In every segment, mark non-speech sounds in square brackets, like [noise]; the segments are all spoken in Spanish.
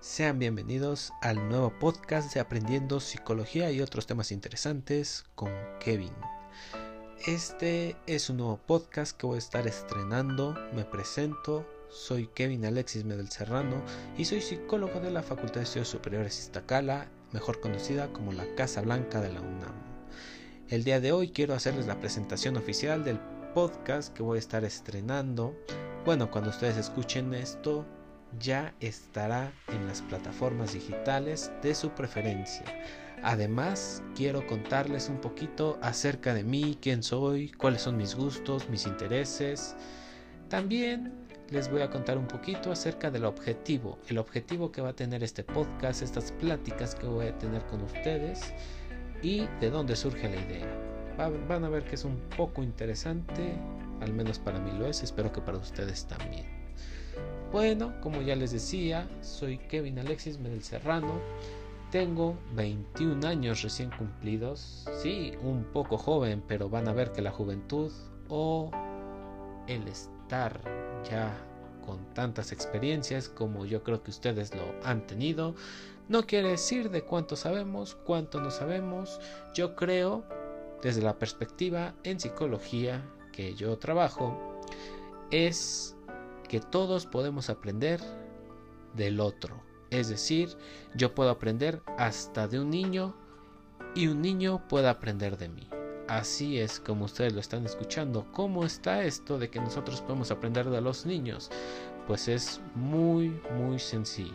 Sean bienvenidos al nuevo podcast de Aprendiendo Psicología y otros temas interesantes con Kevin. Este es un nuevo podcast que voy a estar estrenando. Me presento, soy Kevin Alexis Medel Serrano y soy psicólogo de la Facultad de Estudios Superiores Iztacala, mejor conocida como la Casa Blanca de la UNAM. El día de hoy quiero hacerles la presentación oficial del podcast que voy a estar estrenando. Bueno, cuando ustedes escuchen esto, ya estará en las plataformas digitales de su preferencia. Además, quiero contarles un poquito acerca de mí, quién soy, cuáles son mis gustos, mis intereses. También les voy a contar un poquito acerca del objetivo, el objetivo que va a tener este podcast, estas pláticas que voy a tener con ustedes y de dónde surge la idea. Van a ver que es un poco interesante, al menos para mí lo es, espero que para ustedes también. Bueno, como ya les decía, soy Kevin Alexis Medel Serrano. Tengo 21 años recién cumplidos. Sí, un poco joven, pero van a ver que la juventud o el estar ya con tantas experiencias como yo creo que ustedes lo han tenido, no quiere decir de cuánto sabemos, cuánto no sabemos. Yo creo, desde la perspectiva en psicología que yo trabajo, es que todos podemos aprender del otro. Es decir, yo puedo aprender hasta de un niño y un niño puede aprender de mí. Así es como ustedes lo están escuchando. ¿Cómo está esto de que nosotros podemos aprender de los niños? Pues es muy, muy sencillo.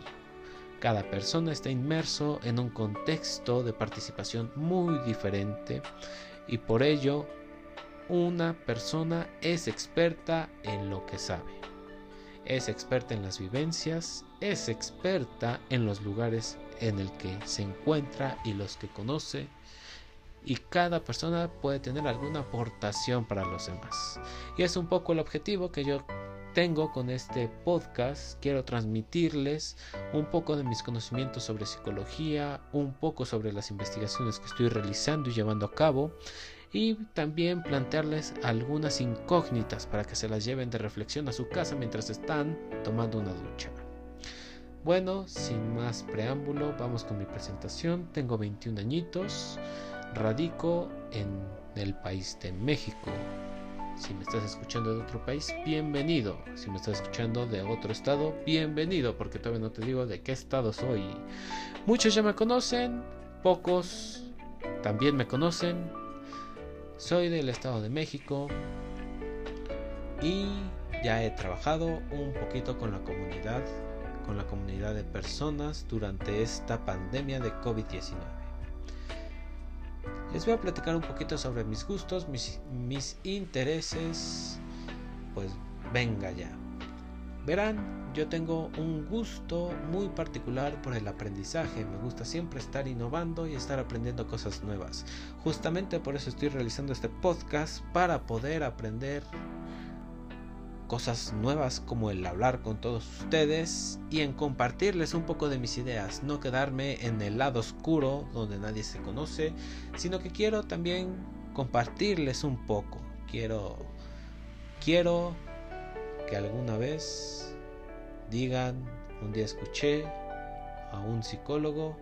Cada persona está inmerso en un contexto de participación muy diferente y por ello una persona es experta en lo que sabe es experta en las vivencias, es experta en los lugares en el que se encuentra y los que conoce. Y cada persona puede tener alguna aportación para los demás. Y es un poco el objetivo que yo tengo con este podcast. Quiero transmitirles un poco de mis conocimientos sobre psicología, un poco sobre las investigaciones que estoy realizando y llevando a cabo y también plantearles algunas incógnitas para que se las lleven de reflexión a su casa mientras están tomando una ducha. Bueno, sin más preámbulo, vamos con mi presentación. Tengo 21 añitos, radico en el país de México. Si me estás escuchando de otro país, bienvenido. Si me estás escuchando de otro estado, bienvenido, porque todavía no te digo de qué estado soy. Muchos ya me conocen, pocos también me conocen, soy del Estado de México y ya he trabajado un poquito con la comunidad, con la comunidad de personas durante esta pandemia de COVID-19. Les voy a platicar un poquito sobre mis gustos, mis, intereses. Pues venga ya. Verán, yo tengo un gusto muy particular por el aprendizaje. Me gusta siempre estar innovando y estar aprendiendo cosas nuevas. Justamente por eso estoy realizando este podcast para poder aprender cosas nuevas como el hablar con todos ustedes y en compartirles un poco de mis ideas, no quedarme en el lado oscuro donde nadie se conoce, sino que quiero también compartirles un poco. Quiero quiero que alguna vez digan, un día escuché a un psicólogo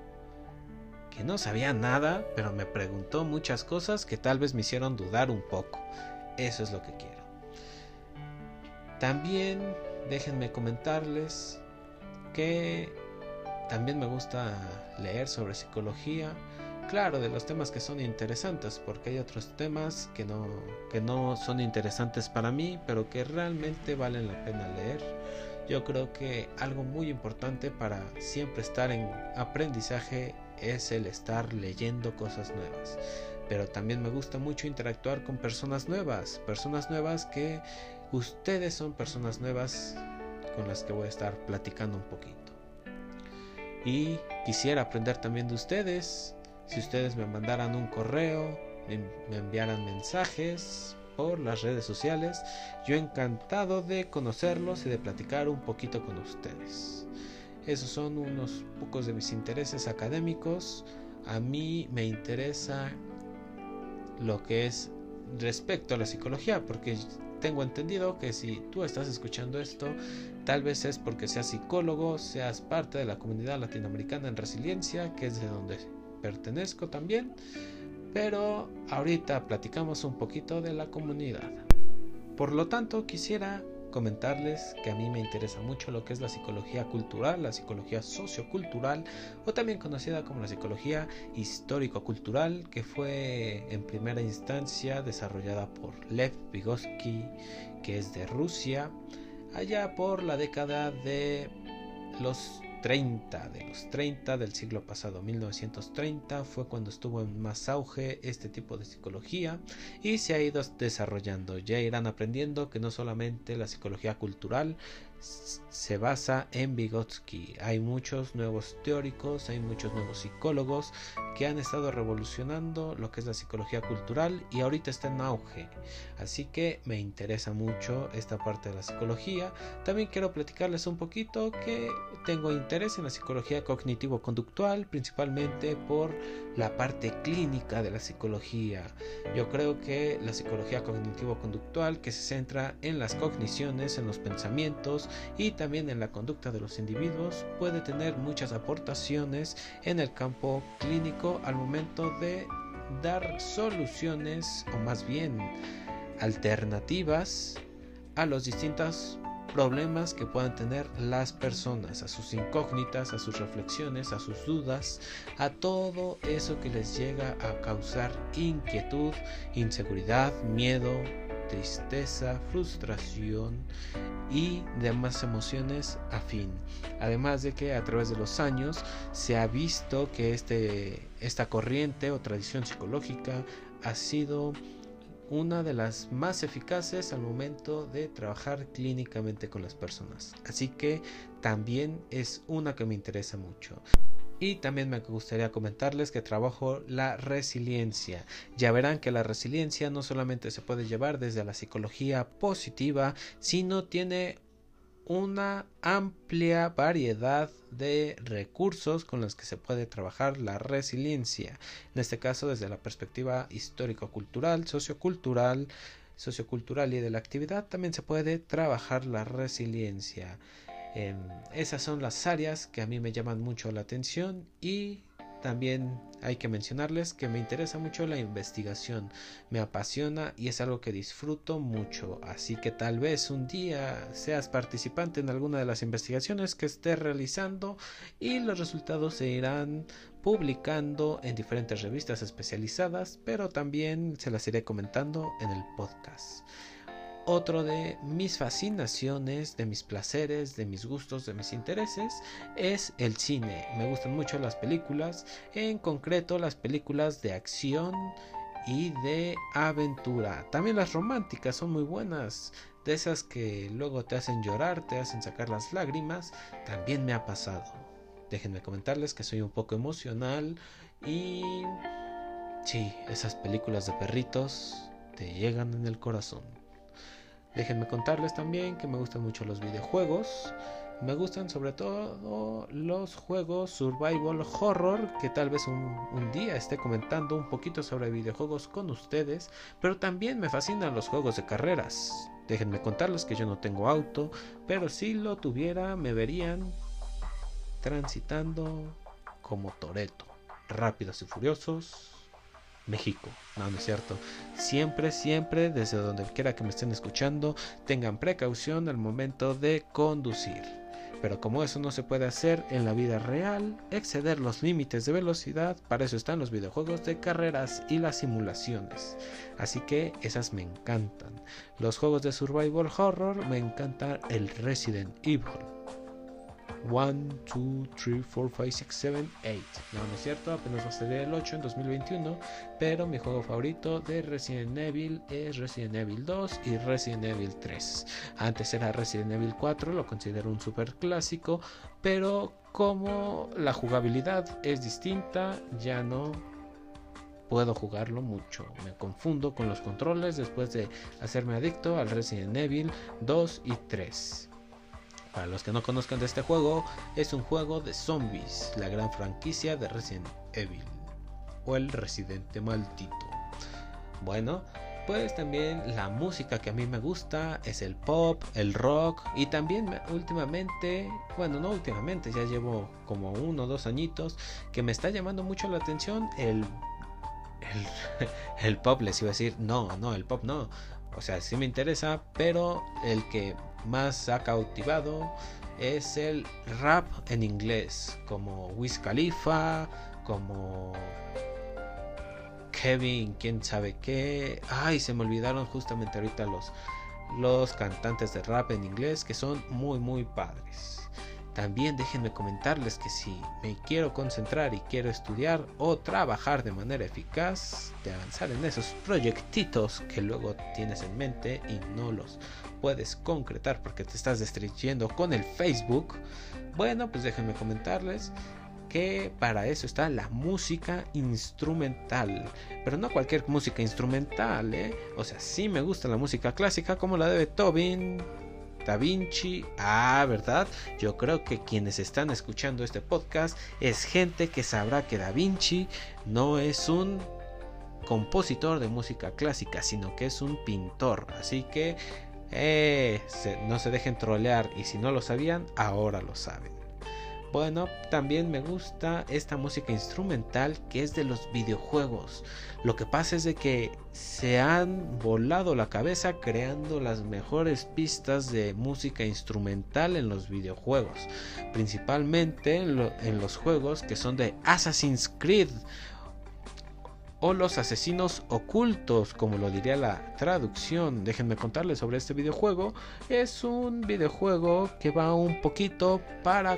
que no sabía nada, pero me preguntó muchas cosas que tal vez me hicieron dudar un poco. Eso es lo que quiero. También déjenme comentarles que también me gusta leer sobre psicología claro, de los temas que son interesantes, porque hay otros temas que no, que no son interesantes para mí, pero que realmente valen la pena leer. Yo creo que algo muy importante para siempre estar en aprendizaje es el estar leyendo cosas nuevas. Pero también me gusta mucho interactuar con personas nuevas, personas nuevas que ustedes son personas nuevas con las que voy a estar platicando un poquito. Y quisiera aprender también de ustedes, si ustedes me mandaran un correo, me enviaran mensajes por las redes sociales, yo encantado de conocerlos y de platicar un poquito con ustedes. Esos son unos pocos de mis intereses académicos. A mí me interesa lo que es respecto a la psicología, porque tengo entendido que si tú estás escuchando esto, tal vez es porque seas psicólogo, seas parte de la comunidad latinoamericana en resiliencia, que es de donde pertenezco también. Pero ahorita platicamos un poquito de la comunidad. Por lo tanto, quisiera comentarles que a mí me interesa mucho lo que es la psicología cultural, la psicología sociocultural o también conocida como la psicología histórico-cultural que fue en primera instancia desarrollada por Lev Vygotsky que es de Rusia allá por la década de los 30, de los 30 del siglo pasado, 1930, fue cuando estuvo en más auge este tipo de psicología y se ha ido desarrollando. Ya irán aprendiendo que no solamente la psicología cultural, se basa en Vygotsky. Hay muchos nuevos teóricos, hay muchos nuevos psicólogos que han estado revolucionando lo que es la psicología cultural y ahorita está en auge. Así que me interesa mucho esta parte de la psicología. También quiero platicarles un poquito que tengo interés en la psicología cognitivo-conductual, principalmente por la parte clínica de la psicología. Yo creo que la psicología cognitivo-conductual que se centra en las cogniciones, en los pensamientos, y también en la conducta de los individuos puede tener muchas aportaciones en el campo clínico al momento de dar soluciones o más bien alternativas a los distintos problemas que puedan tener las personas, a sus incógnitas, a sus reflexiones, a sus dudas, a todo eso que les llega a causar inquietud, inseguridad, miedo, tristeza, frustración y demás emociones afín. Además de que a través de los años se ha visto que este, esta corriente o tradición psicológica ha sido una de las más eficaces al momento de trabajar clínicamente con las personas. Así que también es una que me interesa mucho. Y también me gustaría comentarles que trabajo la resiliencia. Ya verán que la resiliencia no solamente se puede llevar desde la psicología positiva, sino tiene una amplia variedad de recursos con los que se puede trabajar la resiliencia. En este caso desde la perspectiva histórico-cultural, sociocultural, sociocultural y de la actividad también se puede trabajar la resiliencia. Em, esas son las áreas que a mí me llaman mucho la atención y también hay que mencionarles que me interesa mucho la investigación, me apasiona y es algo que disfruto mucho, así que tal vez un día seas participante en alguna de las investigaciones que esté realizando y los resultados se irán publicando en diferentes revistas especializadas, pero también se las iré comentando en el podcast. Otro de mis fascinaciones, de mis placeres, de mis gustos, de mis intereses es el cine. Me gustan mucho las películas, en concreto las películas de acción y de aventura. También las románticas son muy buenas, de esas que luego te hacen llorar, te hacen sacar las lágrimas, también me ha pasado. Déjenme comentarles que soy un poco emocional y sí, esas películas de perritos te llegan en el corazón. Déjenme contarles también que me gustan mucho los videojuegos. Me gustan sobre todo los juegos survival horror, que tal vez un, día esté comentando un poquito sobre videojuegos con ustedes, pero también me fascinan los juegos de carreras. Déjenme contarles que yo no tengo auto, pero si lo tuviera me verían transitando como Toreto, rápidos y furiosos, México. No, no es cierto. Siempre, siempre, desde donde quiera que me estén escuchando, tengan precaución al momento de conducir. Pero como eso no se puede hacer en la vida real, exceder los límites de velocidad, para eso están los videojuegos de carreras y las simulaciones. Así que esas me encantan. Los juegos de survival horror me encanta el Resident Evil. 1, 2, 3, 4, 5, 6, 7, 8. No, no es cierto, apenas va a el 8 en 2021. Pero mi juego favorito de Resident Evil es Resident Evil 2 y Resident Evil 3. Antes era Resident Evil 4, lo considero un super clásico. Pero como la jugabilidad es distinta, ya no puedo jugarlo mucho. Me confundo con los controles después de hacerme adicto al Resident Evil 2 y 3. Para los que no conozcan de este juego, es un juego de zombies, la gran franquicia de Resident Evil o el residente maldito. Bueno, pues también la música que a mí me gusta es el pop, el rock y también últimamente, bueno, no últimamente, ya llevo como uno o dos añitos que me está llamando mucho la atención el, el, [laughs] pop, les iba a decir, no, no, el pop no. O sea, sí me interesa, pero el que más ha cautivado es el rap en inglés, como Wiz Khalifa, como Kevin, quién sabe qué. Ay, se me olvidaron justamente ahorita los, los cantantes de rap en inglés que son muy, muy padres. También déjenme comentarles que si me quiero concentrar y quiero estudiar o trabajar de manera eficaz, de avanzar en esos proyectitos que luego tienes en mente y no los puedes concretar porque te estás destruyendo con el Facebook, bueno, pues déjenme comentarles que para eso está la música instrumental. Pero no cualquier música instrumental, ¿eh? O sea, sí me gusta la música clásica como la de Beethoven, Da Vinci. Ah, ¿verdad? Yo creo que quienes están escuchando este podcast es gente que sabrá que Da Vinci no es un compositor de música clásica, sino que es un pintor. Así que eh, no se dejen trolear y si no lo sabían, ahora lo saben. Bueno, también me gusta esta música instrumental que es de los videojuegos. Lo que pasa es de que se han volado la cabeza creando las mejores pistas de música instrumental en los videojuegos. Principalmente en, los juegos que son de Assassin's Creed o los asesinos ocultos, como lo diría la traducción. Déjenme contarles sobre este videojuego. Es un videojuego que va un poquito para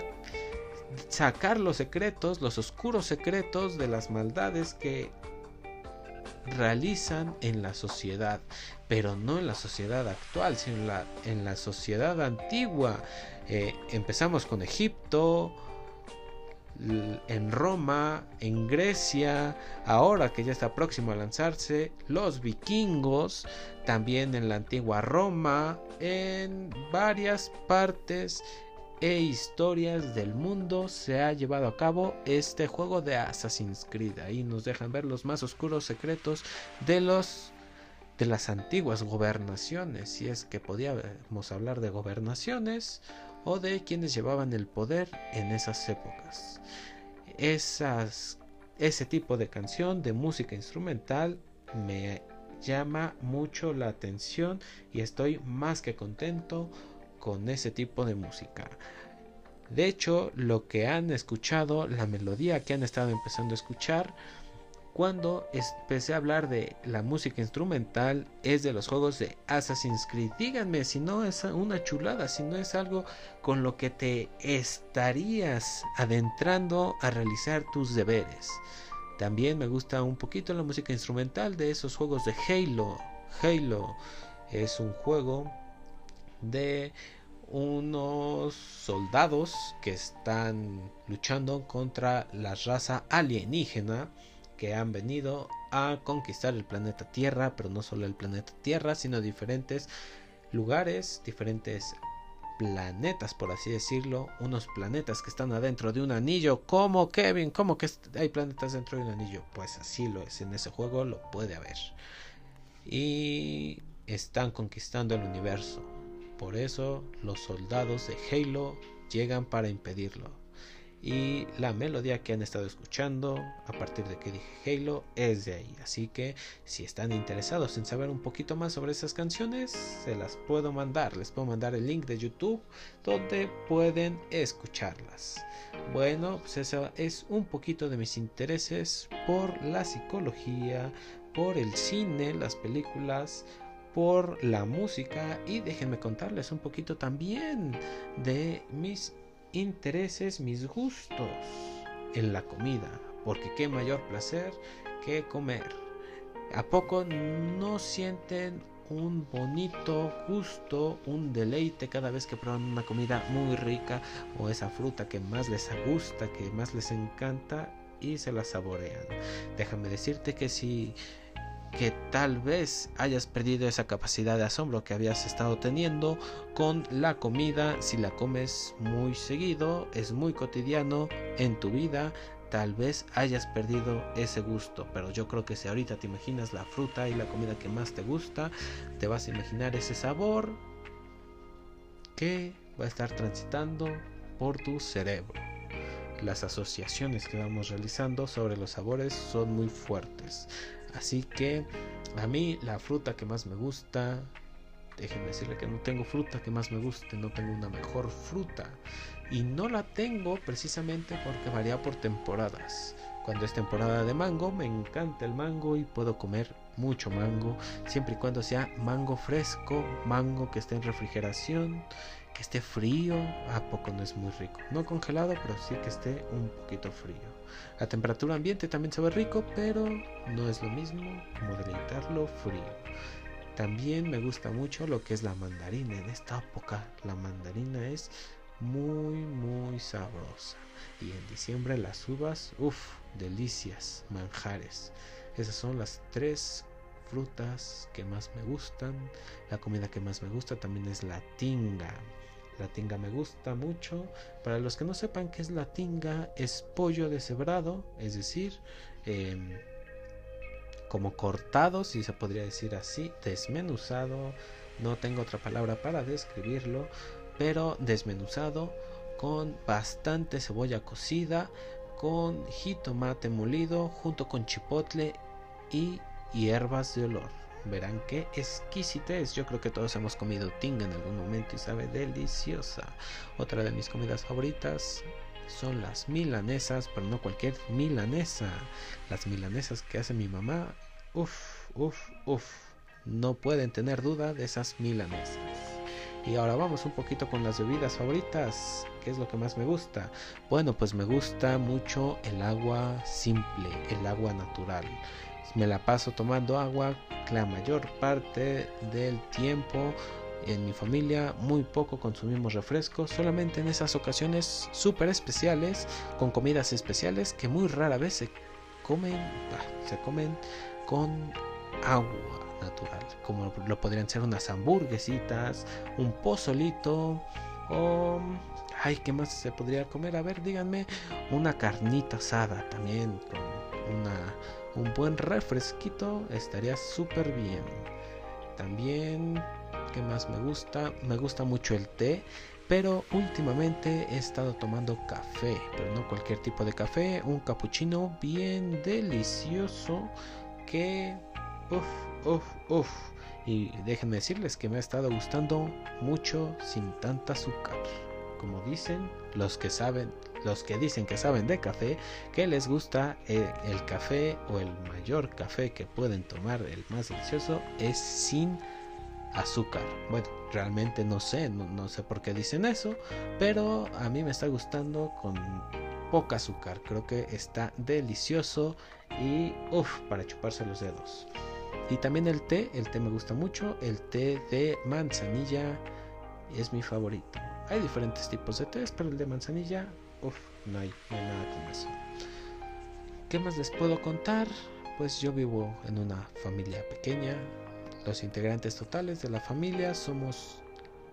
sacar los secretos, los oscuros secretos de las maldades que realizan en la sociedad, pero no en la sociedad actual, sino en la, en la sociedad antigua. Eh, empezamos con Egipto, en Roma, en Grecia, ahora que ya está próximo a lanzarse, los vikingos, también en la antigua Roma, en varias partes e historias del mundo se ha llevado a cabo este juego de Assassin's Creed. Ahí nos dejan ver los más oscuros secretos de los de las antiguas gobernaciones, si es que podíamos hablar de gobernaciones o de quienes llevaban el poder en esas épocas. Ese tipo de canción de música instrumental me llama mucho la atención y estoy más que contento con ese tipo de música. De hecho, lo que han escuchado, la melodía que han estado empezando a escuchar, cuando empecé a hablar de la música instrumental, es de los juegos de Assassin's Creed. Díganme si no es una chulada, si no es algo con lo que te estarías adentrando a realizar tus deberes. También me gusta un poquito la música instrumental de esos juegos de Halo. Halo es un juego de unos soldados que están luchando contra la raza alienígena que han venido a conquistar el planeta Tierra, pero no solo el planeta Tierra, sino diferentes lugares, diferentes planetas, por así decirlo, unos planetas que están adentro de un anillo. como Kevin? ¿Cómo que hay planetas dentro de un anillo? Pues así lo es, en ese juego lo puede haber. Y están conquistando el universo. Por eso los soldados de Halo llegan para impedirlo. Y la melodía que han estado escuchando a partir de que dije Halo es de ahí. Así que si están interesados en saber un poquito más sobre esas canciones, se las puedo mandar. Les puedo mandar el link de YouTube donde pueden escucharlas. Bueno, pues eso es un poquito de mis intereses por la psicología, por el cine, las películas, por la música y déjenme contarles un poquito también de mis intereses, mis gustos en la comida, porque qué mayor placer que comer. ¿A poco no sienten un bonito gusto, un deleite cada vez que prueban una comida muy rica o esa fruta que más les gusta, que más les encanta y se la saborean? Déjame decirte que si que tal vez hayas perdido esa capacidad de asombro que habías estado teniendo con la comida si la comes muy seguido, es muy cotidiano en tu vida, tal vez hayas perdido ese gusto, pero yo creo que si ahorita te imaginas la fruta y la comida que más te gusta, te vas a imaginar ese sabor que va a estar transitando por tu cerebro. Las asociaciones que vamos realizando sobre los sabores son muy fuertes. Así que a mí la fruta que más me gusta, déjenme decirle que no tengo fruta que más me guste, no tengo una mejor fruta. Y no la tengo precisamente porque varía por temporadas. Cuando es temporada de mango, me encanta el mango y puedo comer mucho mango, siempre y cuando sea mango fresco, mango que esté en refrigeración, que esté frío, a poco no es muy rico. No congelado, pero sí que esté un poquito frío. La temperatura ambiente también se ve rico, pero no es lo mismo como deleitarlo frío. También me gusta mucho lo que es la mandarina. En esta época la mandarina es muy muy sabrosa. Y en diciembre las uvas, uff, delicias, manjares. Esas son las tres frutas que más me gustan. La comida que más me gusta también es la tinga. La tinga me gusta mucho. Para los que no sepan qué es la tinga, es pollo deshebrado, es decir, em, como cortado, si se podría decir así, desmenuzado. No tengo otra palabra para describirlo, pero desmenuzado con bastante cebolla cocida, con jitomate molido, junto con chipotle y hierbas de olor. Verán qué exquisita es. Yo creo que todos hemos comido tinga en algún momento y sabe deliciosa. Otra de mis comidas favoritas son las milanesas, pero no cualquier milanesa. Las milanesas que hace mi mamá, uff, uff, uff. No pueden tener duda de esas milanesas. Y ahora vamos un poquito con las bebidas favoritas. ¿Qué es lo que más me gusta? Bueno, pues me gusta mucho el agua simple, el agua natural. Me la paso tomando agua la mayor parte del tiempo. En mi familia muy poco consumimos refrescos, solamente en esas ocasiones súper especiales, con comidas especiales que muy rara vez se comen, se comen con agua natural, como lo podrían ser unas hamburguesitas, un pozolito o ay, ¿qué más se podría comer? A ver, díganme, una carnita asada también con una un buen refresquito estaría súper bien. También, ¿qué más me gusta? Me gusta mucho el té. Pero últimamente he estado tomando café, pero no cualquier tipo de café, un cappuccino bien delicioso que uff, uff, uff. Y déjenme decirles que me ha estado gustando mucho sin tanta azúcar. Como dicen los que saben, los que dicen que saben de café, que les gusta eh, el, café o el mayor café que pueden tomar, el más delicioso, es sin azúcar. Bueno, realmente no sé, no, sé por qué dicen eso, pero a mí me está gustando con poca azúcar. Creo que está delicioso y uff, para chuparse los dedos. Y también el té, el té me gusta mucho, el té de manzanilla es mi favorito. Hay diferentes tipos de té, pero el de manzanilla, uff, no hay, nada como eso. ¿Qué más les puedo contar? Pues yo vivo en una familia pequeña. Los integrantes totales de la familia somos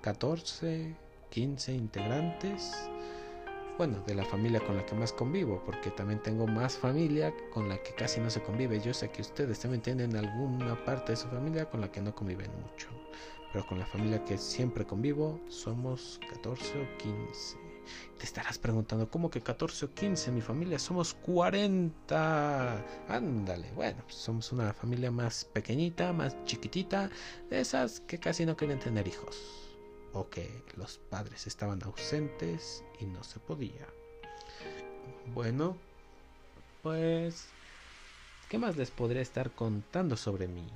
14, 15 integrantes bueno, de la familia con la que más convivo, porque también tengo más familia con la que casi no se convive. Yo sé que ustedes también tienen alguna parte de su familia con la que no conviven mucho, pero con la familia que siempre convivo somos 14 o 15. Te estarás preguntando, ¿cómo que 14 o 15? Mi familia somos 40. Ándale, bueno, pues somos una familia más pequeñita, más chiquitita, de esas que casi no quieren tener hijos o que los padres estaban ausentes y no se podía. Bueno, pues, ¿qué más les podría estar contando sobre mí?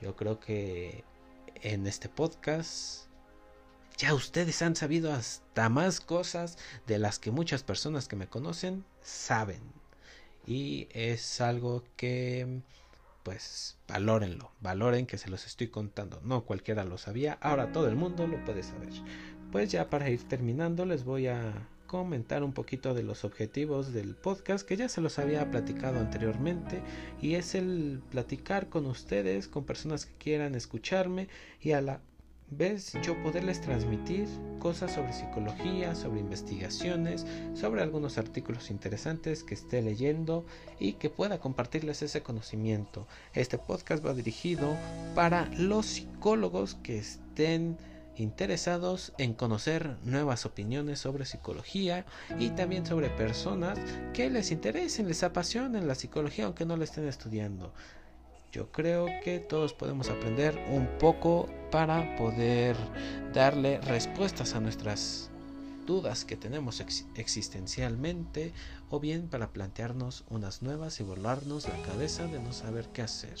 Yo creo que en este podcast ya ustedes han sabido hasta más cosas de las que muchas personas que me conocen saben. Y es algo que pues valórenlo, valoren que se los estoy contando. No cualquiera lo sabía, ahora todo el mundo lo puede saber. Pues ya para ir terminando les voy a comentar un poquito de los objetivos del podcast que ya se los había platicado anteriormente y es el platicar con ustedes, con personas que quieran escucharme y a la ves yo poderles transmitir cosas sobre psicología, sobre investigaciones, sobre algunos artículos interesantes que esté leyendo y que pueda compartirles ese conocimiento. Este podcast va dirigido para los psicólogos que estén interesados en conocer nuevas opiniones sobre psicología y también sobre personas que les interesen, les apasionen la psicología aunque no la estén estudiando. Yo creo que todos podemos aprender un poco para poder darle respuestas a nuestras dudas que tenemos existencialmente o bien para plantearnos unas nuevas y volarnos la cabeza de no saber qué hacer.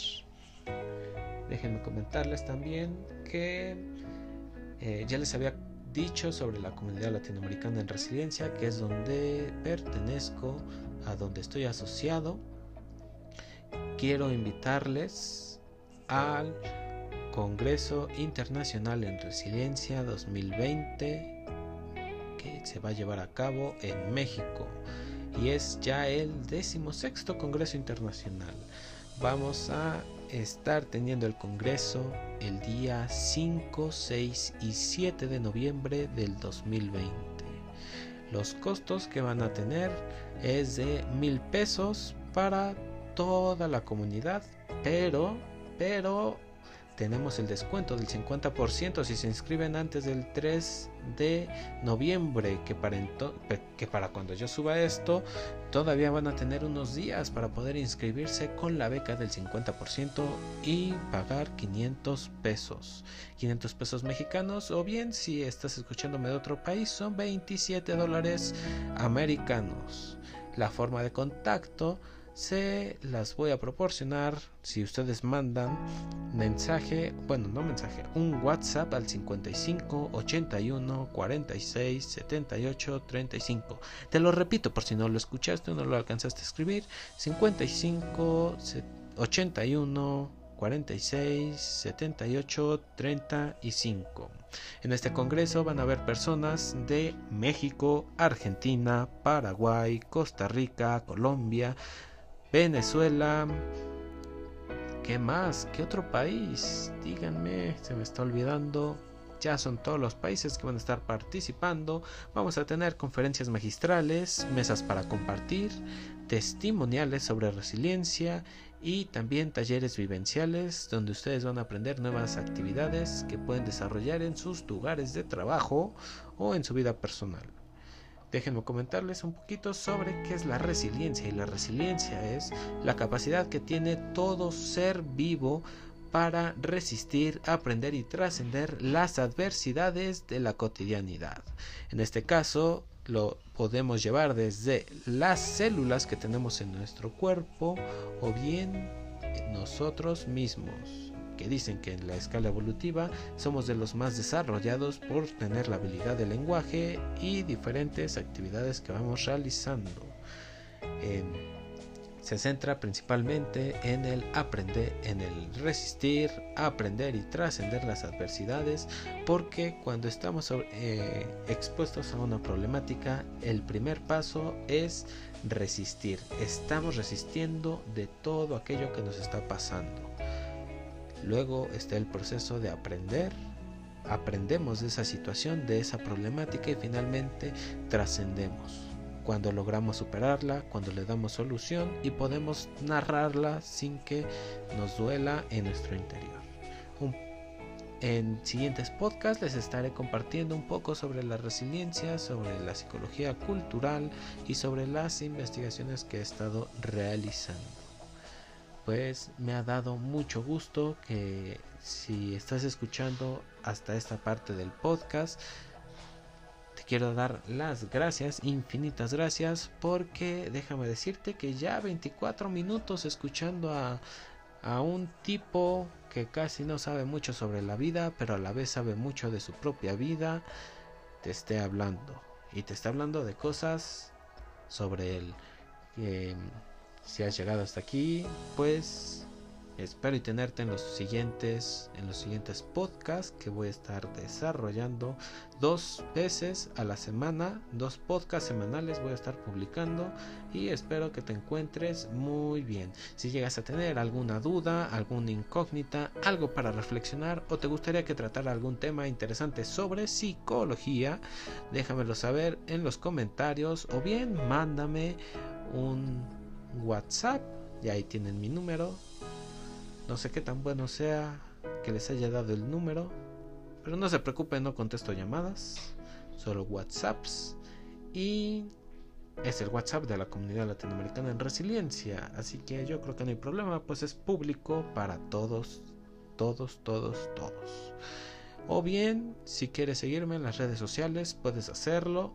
Déjenme comentarles también que eh, ya les había dicho sobre la comunidad latinoamericana en resiliencia, que es donde pertenezco, a donde estoy asociado quiero invitarles al Congreso Internacional en Resiliencia 2020 que se va a llevar a cabo en México y es ya el decimosexto Congreso Internacional. Vamos a estar teniendo el Congreso el día 5, 6 y 7 de noviembre del 2020. Los costos que van a tener es de mil pesos para toda la comunidad, pero, pero tenemos el descuento del 50% si se inscriben antes del 3 de noviembre, que para, que para cuando yo suba esto todavía van a tener unos días para poder inscribirse con la beca del 50% y pagar 500 pesos. 500 pesos mexicanos o bien si estás escuchándome de otro país son 27 dólares americanos. La forma de contacto se las voy a proporcionar si ustedes mandan mensaje, bueno, no mensaje, un WhatsApp al 55 81 46 78 35. Te lo repito por si no lo escuchaste o no lo alcanzaste a escribir, 55 81 46 78 35. En este congreso van a haber personas de México, Argentina, Paraguay, Costa Rica, Colombia, Venezuela. ¿Qué más? ¿Qué otro país? Díganme, se me está olvidando. Ya son todos los países que van a estar participando. Vamos a tener conferencias magistrales, mesas para compartir, testimoniales sobre resiliencia y también talleres vivenciales donde ustedes van a aprender nuevas actividades que pueden desarrollar en sus lugares de trabajo o en su vida personal. Déjenme comentarles un poquito sobre qué es la resiliencia. Y la resiliencia es la capacidad que tiene todo ser vivo para resistir, aprender y trascender las adversidades de la cotidianidad. En este caso, lo podemos llevar desde las células que tenemos en nuestro cuerpo o bien nosotros mismos que dicen que en la escala evolutiva somos de los más desarrollados por tener la habilidad del lenguaje y diferentes actividades que vamos realizando. se centra principalmente en el aprender, en el resistir, aprender y trascender las adversidades, porque cuando estamos eh, expuestos a una problemática, el primer paso es resistir. Estamos resistiendo de todo aquello que nos está pasando. Luego está el proceso de aprender. Aprendemos de esa situación, de esa problemática y finalmente trascendemos. Cuando logramos superarla, cuando le damos solución y podemos narrarla sin que nos duela en nuestro interior. en siguientes podcasts les estaré compartiendo un poco sobre la resiliencia, sobre la psicología cultural y sobre las investigaciones que he estado realizando pues me ha dado mucho gusto que si estás escuchando hasta esta parte del podcast, te quiero dar las gracias, infinitas gracias, porque déjame decirte que ya 24 minutos escuchando a, a un tipo que casi no sabe mucho sobre la vida, pero a la vez sabe mucho de su propia vida, te esté hablando. Y te está hablando de cosas sobre el... Eh, si has llegado hasta aquí, pues Espero y tenerte en los siguientes en los siguientes podcasts que voy a estar desarrollando dos veces a la semana, dos podcasts semanales voy a estar publicando y espero que te encuentres muy bien. Si llegas a tener alguna duda, alguna incógnita, algo para reflexionar o te gustaría que tratara algún tema interesante sobre psicología, déjamelo saber en los comentarios o bien mándame un WhatsApp y ahí tienen mi número no sé qué tan bueno sea que les haya dado el número, pero no se preocupen, no contesto llamadas, solo WhatsApps y es el WhatsApp de la comunidad latinoamericana en resiliencia, así que yo creo que no hay problema, pues es público para todos, todos, todos, todos. O bien, si quieres seguirme en las redes sociales, puedes hacerlo.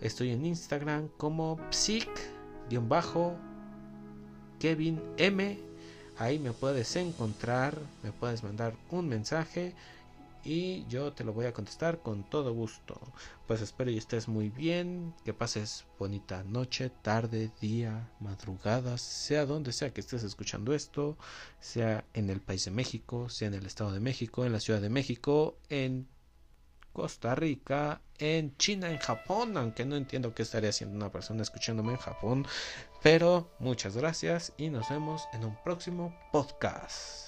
Estoy en Instagram como psic-kevin m Ahí me puedes encontrar, me puedes mandar un mensaje y yo te lo voy a contestar con todo gusto. Pues espero y estés muy bien, que pases bonita noche, tarde, día, madrugadas, sea donde sea que estés escuchando esto, sea en el país de México, sea en el Estado de México, en la Ciudad de México, en Costa Rica, en China, en Japón, aunque no entiendo qué estaría haciendo una persona escuchándome en Japón, pero muchas gracias y nos vemos en un próximo podcast.